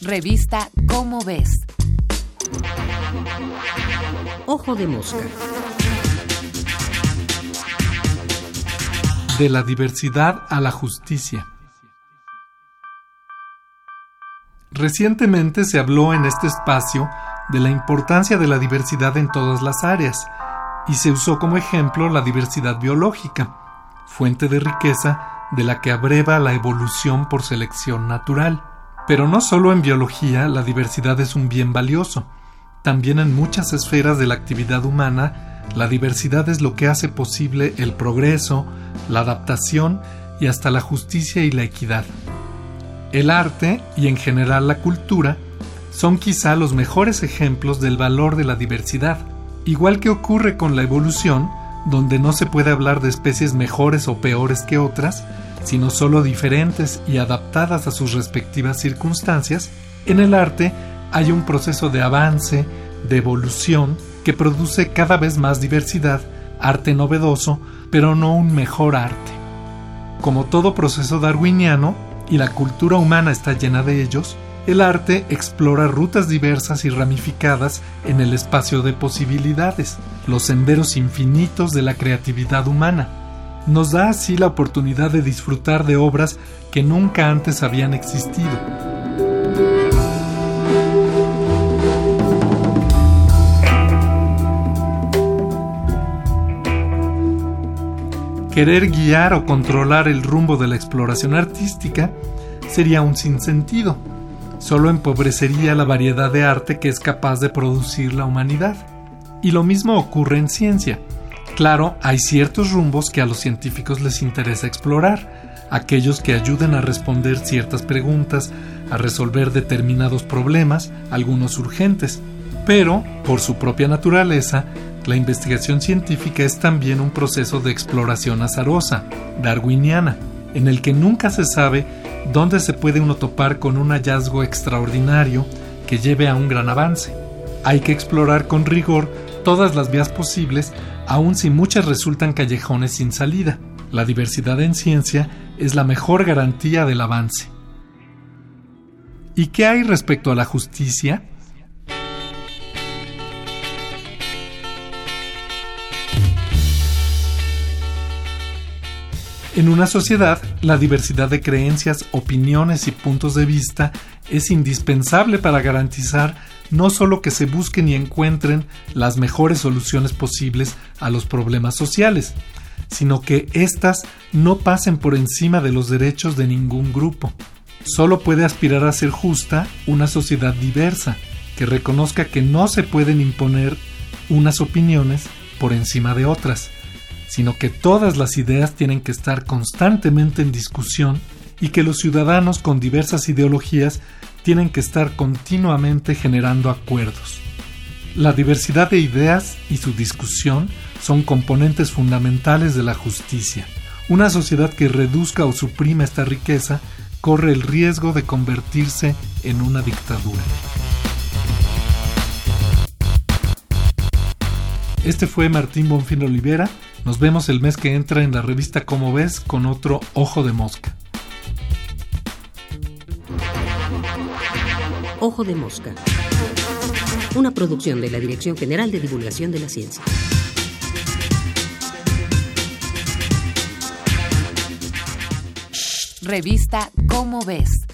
Revista Cómo ves. Ojo de mosca. De la diversidad a la justicia. Recientemente se habló en este espacio de la importancia de la diversidad en todas las áreas y se usó como ejemplo la diversidad biológica, fuente de riqueza de la que abreva la evolución por selección natural. Pero no solo en biología la diversidad es un bien valioso, también en muchas esferas de la actividad humana la diversidad es lo que hace posible el progreso, la adaptación y hasta la justicia y la equidad. El arte y en general la cultura son quizá los mejores ejemplos del valor de la diversidad, igual que ocurre con la evolución, donde no se puede hablar de especies mejores o peores que otras, sino solo diferentes y adaptadas a sus respectivas circunstancias, en el arte hay un proceso de avance, de evolución, que produce cada vez más diversidad, arte novedoso, pero no un mejor arte. Como todo proceso darwiniano, y la cultura humana está llena de ellos, el arte explora rutas diversas y ramificadas en el espacio de posibilidades, los senderos infinitos de la creatividad humana, nos da así la oportunidad de disfrutar de obras que nunca antes habían existido. Querer guiar o controlar el rumbo de la exploración artística sería un sinsentido. Solo empobrecería la variedad de arte que es capaz de producir la humanidad. Y lo mismo ocurre en ciencia. Claro, hay ciertos rumbos que a los científicos les interesa explorar, aquellos que ayuden a responder ciertas preguntas, a resolver determinados problemas, algunos urgentes. Pero, por su propia naturaleza, la investigación científica es también un proceso de exploración azarosa, darwiniana, en el que nunca se sabe dónde se puede uno topar con un hallazgo extraordinario que lleve a un gran avance. Hay que explorar con rigor todas las vías posibles aun si muchas resultan callejones sin salida. La diversidad en ciencia es la mejor garantía del avance. ¿Y qué hay respecto a la justicia? En una sociedad, la diversidad de creencias, opiniones y puntos de vista es indispensable para garantizar no solo que se busquen y encuentren las mejores soluciones posibles a los problemas sociales, sino que éstas no pasen por encima de los derechos de ningún grupo. Solo puede aspirar a ser justa una sociedad diversa, que reconozca que no se pueden imponer unas opiniones por encima de otras, sino que todas las ideas tienen que estar constantemente en discusión y que los ciudadanos con diversas ideologías tienen que estar continuamente generando acuerdos. La diversidad de ideas y su discusión son componentes fundamentales de la justicia. Una sociedad que reduzca o suprima esta riqueza corre el riesgo de convertirse en una dictadura. Este fue Martín Bonfín Olivera. Nos vemos el mes que entra en la revista Como ves con otro Ojo de Mosca. Ojo de Mosca. Una producción de la Dirección General de Divulgación de la Ciencia. Revista Cómo ves.